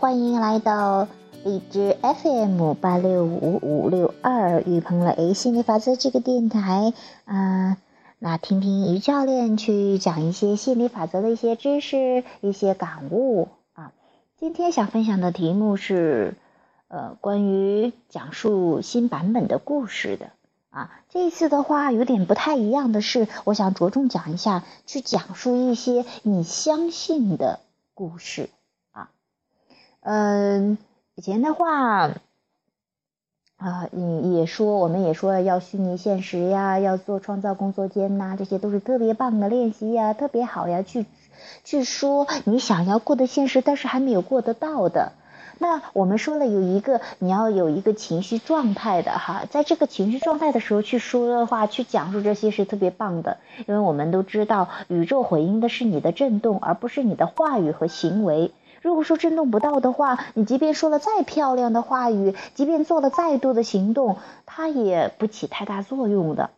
欢迎来到荔枝 FM 八六五五六二雨鹏了 A 心理法则这个电台啊，那听听于教练去讲一些心理法则的一些知识、一些感悟啊。今天想分享的题目是，呃，关于讲述新版本的故事的啊。这一次的话有点不太一样的是，我想着重讲一下，去讲述一些你相信的故事。嗯，以前的话，啊，也也说，我们也说要虚拟现实呀，要做创造工作间呐，这些都是特别棒的练习呀，特别好呀，去去说你想要过的现实，但是还没有过得到的。那我们说了有一个，你要有一个情绪状态的哈，在这个情绪状态的时候去说的话，去讲述这些是特别棒的，因为我们都知道，宇宙回应的是你的震动，而不是你的话语和行为。如果说震动不到的话，你即便说了再漂亮的话语，即便做了再多的行动，它也不起太大作用的。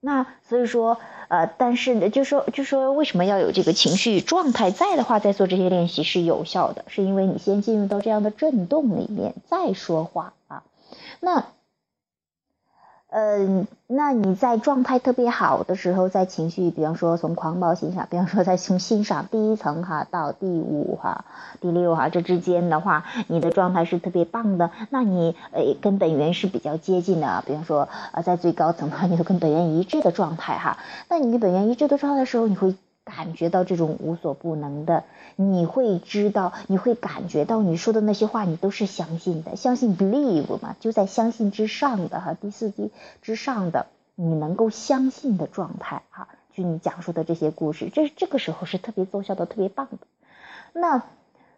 那所以说，呃，但是呢，就说就说为什么要有这个情绪状态在的话，再做这些练习是有效的，是因为你先进入到这样的震动里面再说话啊。那。呃，那你在状态特别好的时候，在情绪，比方说从狂暴欣赏，比方说在从欣赏第一层哈到第五哈、第六哈这之间的话，你的状态是特别棒的。那你呃跟本源是比较接近的，比方说呃在最高层的话，你跟本源一致的状态哈。那你跟本源一致的状态的时候，你会。感觉到这种无所不能的，你会知道，你会感觉到你说的那些话，你都是相信的，相信 believe 嘛，就在相信之上的哈，第四级之上的，你能够相信的状态哈，就你讲述的这些故事，这这个时候是特别奏效的，特别棒的。那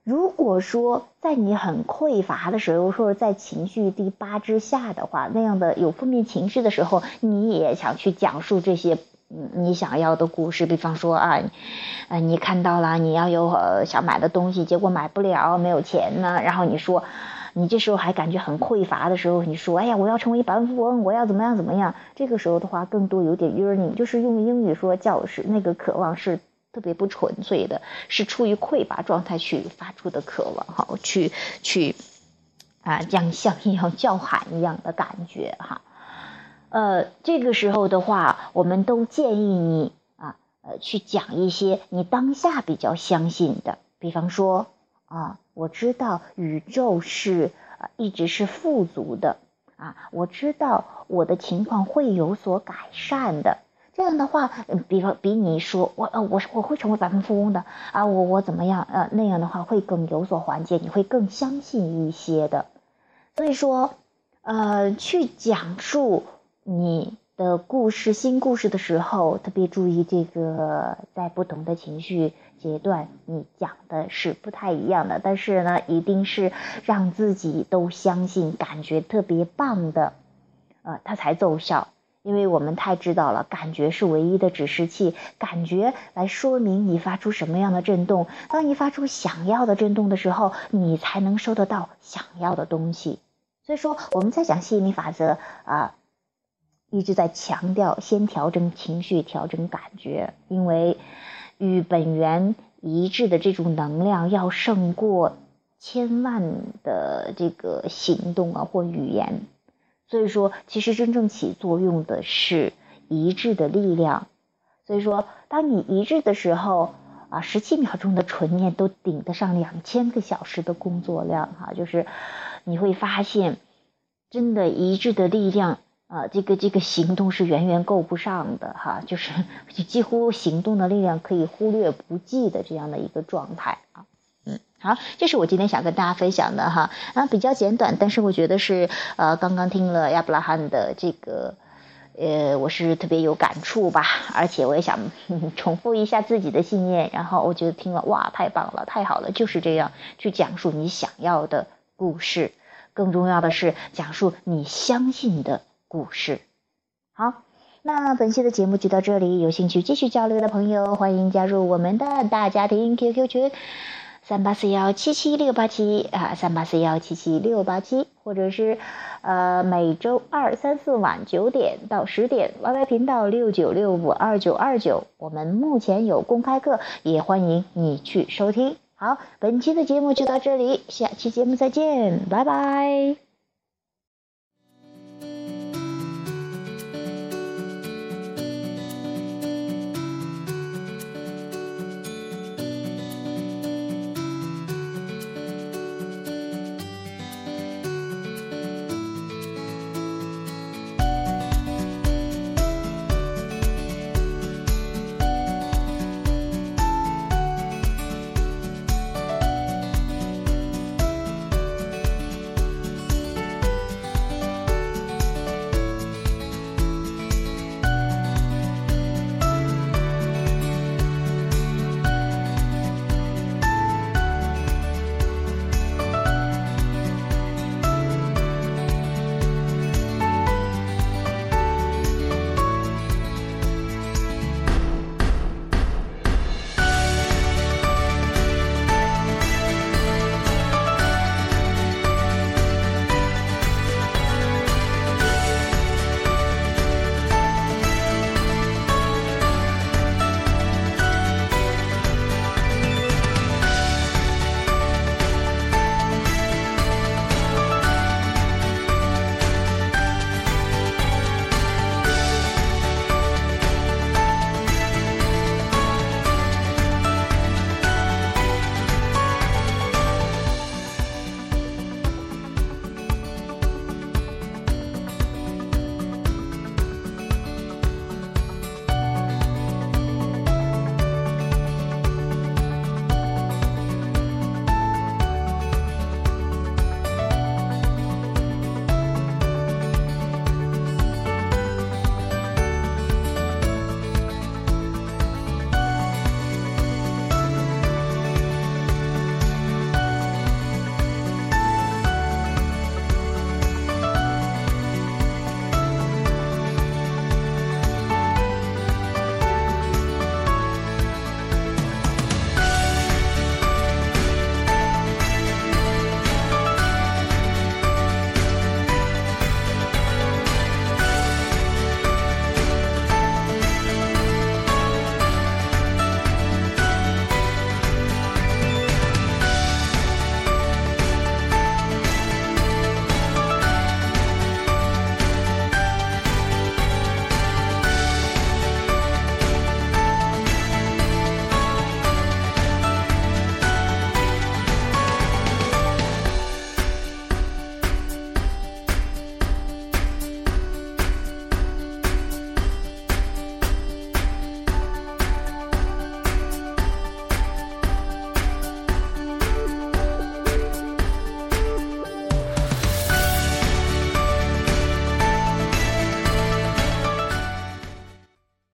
如果说在你很匮乏的时候，或者在情绪第八之下的话，那样的有负面情绪的时候，你也想去讲述这些。你想要的故事，比方说啊，呃，你看到了你要有呃想买的东西，结果买不了，没有钱呢。然后你说，你这时候还感觉很匮乏的时候，你说，哎呀，我要成为百万富翁，我要怎么样怎么样？这个时候的话，更多有点 yearning，就是用英语说叫是那个渴望是特别不纯粹的，是出于匮乏状态去发出的渴望，哈，去去啊，像像一样叫喊一样的感觉，哈。呃，这个时候的话，我们都建议你啊，呃，去讲一些你当下比较相信的，比方说啊，我知道宇宙是啊一直是富足的啊，我知道我的情况会有所改善的。这样的话，比方比你说我呃我我会成为百万富翁的啊，我我怎么样呃那样的话会更有所缓解，你会更相信一些的。所以说，呃，去讲述。你的故事、新故事的时候，特别注意这个，在不同的情绪阶段，你讲的是不太一样的。但是呢，一定是让自己都相信，感觉特别棒的，呃，它才奏效。因为我们太知道了，感觉是唯一的指示器，感觉来说明你发出什么样的震动。当你发出想要的震动的时候，你才能收得到想要的东西。所以说，我们在讲吸引力法则啊。一直在强调，先调整情绪，调整感觉，因为与本源一致的这种能量要胜过千万的这个行动啊或语言。所以说，其实真正起作用的是一致的力量。所以说，当你一致的时候啊，十七秒钟的纯念都顶得上两千个小时的工作量哈，就是你会发现，真的一致的力量。啊，这个这个行动是远远够不上的哈，就是几乎行动的力量可以忽略不计的这样的一个状态啊。嗯，好，这是我今天想跟大家分享的哈，啊，比较简短，但是我觉得是呃，刚刚听了亚伯拉罕的这个，呃，我是特别有感触吧，而且我也想 重复一下自己的信念，然后我觉得听了哇，太棒了，太好了，就是这样去讲述你想要的故事，更重要的是讲述你相信的。故事，好，那本期的节目就到这里。有兴趣继续交流的朋友，欢迎加入我们的大家庭 QQ 群三八四幺七七六八七啊，三八四幺七七六八七，或者是呃每周二、三、四晚九点到十点，YY 频道六九六五二九二九，我们目前有公开课，也欢迎你去收听。好，本期的节目就到这里，下期节目再见，拜拜。